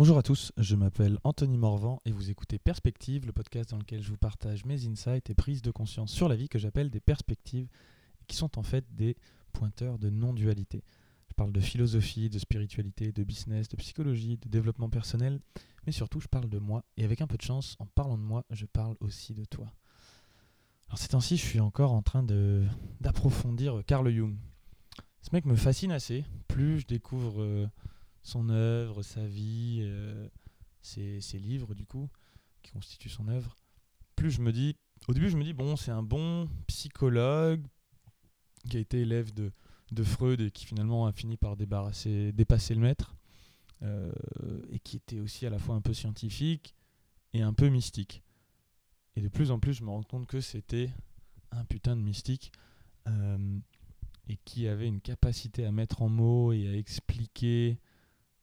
Bonjour à tous, je m'appelle Anthony Morvan et vous écoutez Perspective, le podcast dans lequel je vous partage mes insights et prises de conscience sur la vie que j'appelle des perspectives, qui sont en fait des pointeurs de non-dualité. Je parle de philosophie, de spiritualité, de business, de psychologie, de développement personnel, mais surtout je parle de moi, et avec un peu de chance, en parlant de moi, je parle aussi de toi. Alors ces temps-ci, je suis encore en train d'approfondir Carl Jung. Ce mec me fascine assez, plus je découvre... euh, son œuvre, sa vie, euh, ses, livres du coup, qui constituent son œuvre, plus je me dis, au début je me dis, bon, c'est un bon psychologue qui a été élève de, de Freud et qui finalement a fini par débarrasser, dépasser le maître, euh, et qui était aussi à la fois un peu scientifique et un peu mystique. Et de plus en plus je me rends compte que c'était un putain de mystique. euh, et qui avait une capacité à mettre en mots et à expliquer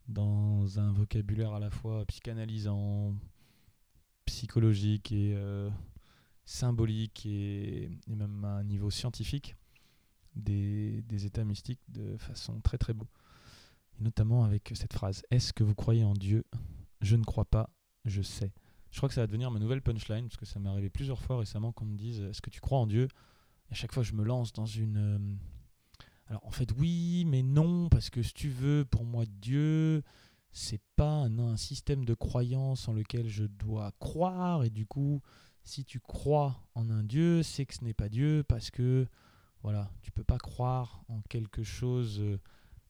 dans un vocabulaire à la fois psychanalysant, psychologique et euh, symbolique et, même à un niveau scientifique des, des états mystiques de façon très très beau. Et notamment avec cette phrase Est-ce que vous croyez en Dieu? Je ne crois pas, je sais. Je crois que ça va devenir ma nouvelle punchline parce que ça m'est arrivé plusieurs fois récemment qu'on me dise Est-ce que tu crois en Dieu? Et à chaque fois, je me lance dans une. En fait oui, mais non, parce que si tu veux, pour moi Dieu, c'est pas un, un système de croyance en lequel je dois croire, et du coup, si tu crois en un Dieu, c'est que ce n'est pas Dieu, parce que voilà, tu peux pas croire en quelque chose euh,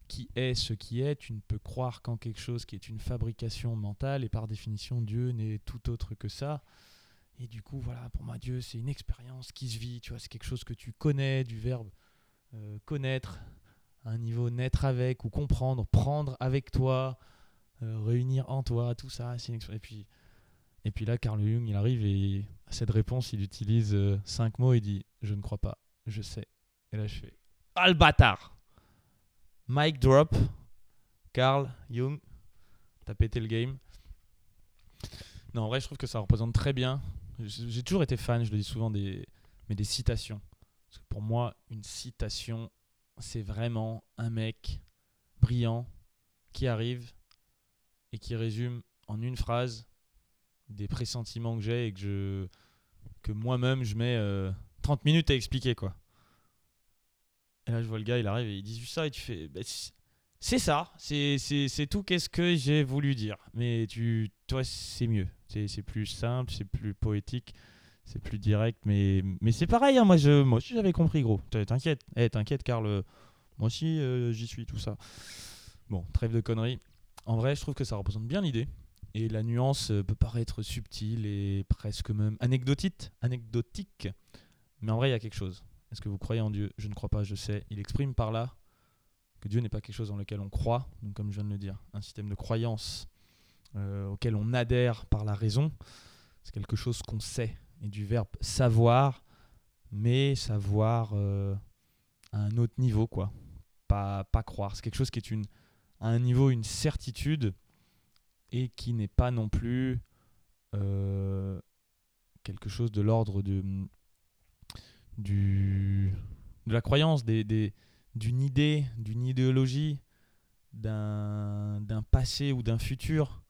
qui est ce qui est, tu ne peux croire qu'en quelque chose qui est une fabrication mentale, et par définition, Dieu n'est tout autre que ça. Et du coup, voilà, pour moi, Dieu, c'est une expérience qui se vit, tu vois, c'est quelque chose que tu connais, du verbe euh, connaître un niveau naître avec ou comprendre, prendre avec toi, euh, réunir en toi, tout ça. Et puis, et puis là, Carl Jung, il arrive et à cette réponse, il utilise euh, cinq mots, il dit Je ne crois pas, je sais. Et là, je fais Ah le bâtard Mic drop, Carl Jung, t'as pété le game. Non, en vrai, je trouve que ça représente très bien. J'ai toujours été fan, je le dis souvent, des, mais des citations. Pour moi, une citation, c'est vraiment un mec brillant qui arrive et qui résume en une phrase des pressentiments que j'ai et que je que moi-même je mets euh, 30 minutes à expliquer quoi. Et là je vois le gars, il arrive et il dit juste ça et tu fais bah, c'est- ça, c'est tout qu'est-ce que j'ai voulu dire. Mais tu toi c'est mieux, c'est plus simple, c'est plus poétique c'est plus direct, mais, mais c'est pareil, hein, moi, je, moi aussi j'avais compris, gros. T'in- T'inquiète, Eh, t'inquiète, Karl, euh, moi aussi euh, j'y suis, tout ça. Bon, trêve de conneries. En vrai, je trouve que ça représente bien l'idée, et la nuance euh, peut paraître subtile et presque même anecdotique, anecdotique. mais en vrai, il y a quelque chose. Est-ce que vous croyez en Dieu? Je ne crois pas, je sais. Il exprime par là que Dieu n'est pas quelque chose dans lequel on croit, donc comme je viens de le dire, un système de croyance auquel on adhère par la raison, c'est quelque chose qu'on sait et du verbe savoir, mais savoir euh, à un autre niveau, quoi. Pas, pas croire. C'est quelque chose qui est une, à un niveau, une certitude, et qui n'est pas non plus euh, quelque chose de l'ordre de, du, de la croyance, des, des- d'une idée, d'une idéologie, d'un passé ou d'un futur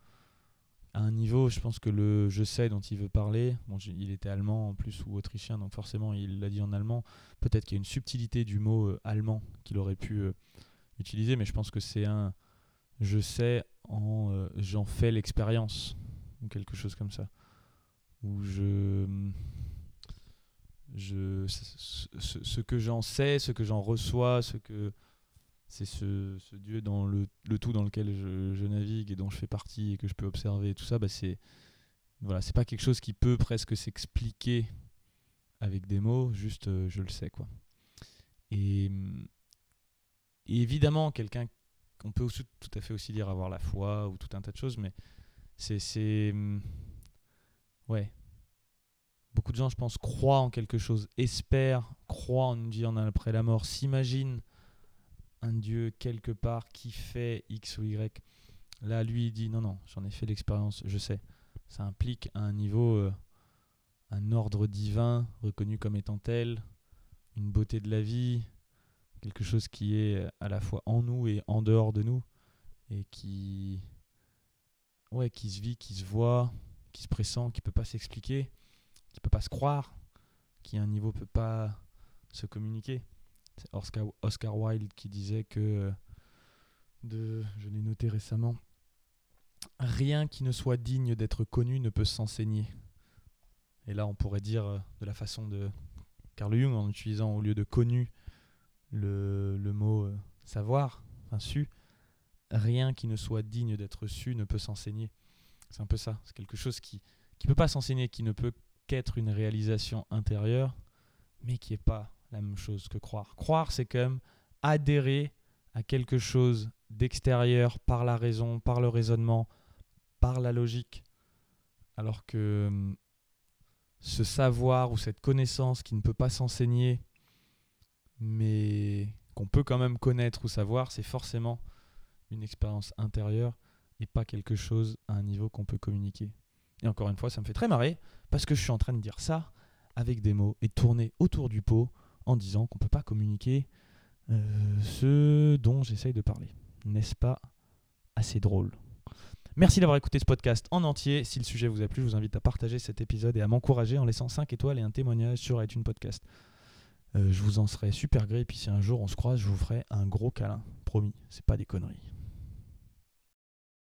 à un niveau, je pense que le je sais dont il veut parler, bon, il était allemand en plus ou autrichien, donc forcément il l'a dit en allemand. Peut-être qu'il y a une subtilité du mot euh, allemand qu'il aurait pu euh, utiliser, mais je pense que c'est un je sais en euh, j'en fais l'expérience ou quelque chose comme ça. Ou je je ce que j'en sais, ce que j'en reçois, ce que c'est ce, ce Dieu dans le, le tout dans lequel je, je navigue et dont je fais partie et que je peux observer et tout ça, bah c'est voilà, pas quelque chose qui peut presque s'expliquer avec des mots, juste euh, je le sais quoi. Et, évidemment, quelqu'un qu'on peut aussi, tout à fait aussi dire avoir la foi ou tout un tas de choses, mais c'est c'est hum, ouais. Beaucoup de gens, je pense, croient en quelque chose, espèrent, croient en une vie en après la mort, s'imaginent un Dieu quelque part qui fait X ou Y. Là, lui, il dit non, non, j'en ai fait l'expérience, je sais. Ça implique un niveau, euh, un ordre divin reconnu comme étant tel, une beauté de la vie, quelque chose qui est à la fois en nous et en dehors de nous, et qui, ouais, qui se vit, qui se voit, qui se pressent, qui peut pas s'expliquer, qui peut pas se croire, qui à un niveau peut pas se communiquer. Oscar, Oscar Wilde qui disait que euh, de, je l'ai noté récemment, rien qui ne soit digne d'être connu ne peut s'enseigner. Et là, on pourrait dire euh, de la façon de Carl Jung, en utilisant au lieu de connu le, le mot euh, savoir, enfin su, rien qui ne soit digne d'être su ne peut s'enseigner. C'est un peu ça. C'est quelque chose qui ne peut pas s'enseigner, qui ne peut qu'être une réalisation intérieure, mais qui n'est pas la même chose que croire. Croire, c'est même adhérer à quelque chose d'extérieur par la raison, par le raisonnement, par la logique. Alors que hum, ce savoir ou cette connaissance qui ne peut pas s'enseigner, mais qu'on peut quand même connaître ou savoir, c'est forcément une expérience intérieure et pas quelque chose à un niveau qu'on peut communiquer. Et encore une fois, ça me fait très marrer parce que je suis en train de dire ça avec des mots et tourner autour du pot en disant qu'on ne peut pas communiquer euh, ce dont j'essaye de parler. N'est-ce pas assez drôle? Merci d'avoir écouté ce podcast en entier. Si le sujet vous a plu, je vous invite à partager cet épisode et à m'encourager en laissant 5 étoiles et un témoignage sur iTunes Podcast. Euh, je vous en serais super gré. Et puis si un jour on se croise, je vous ferai un gros câlin. Promis, c'est pas des conneries.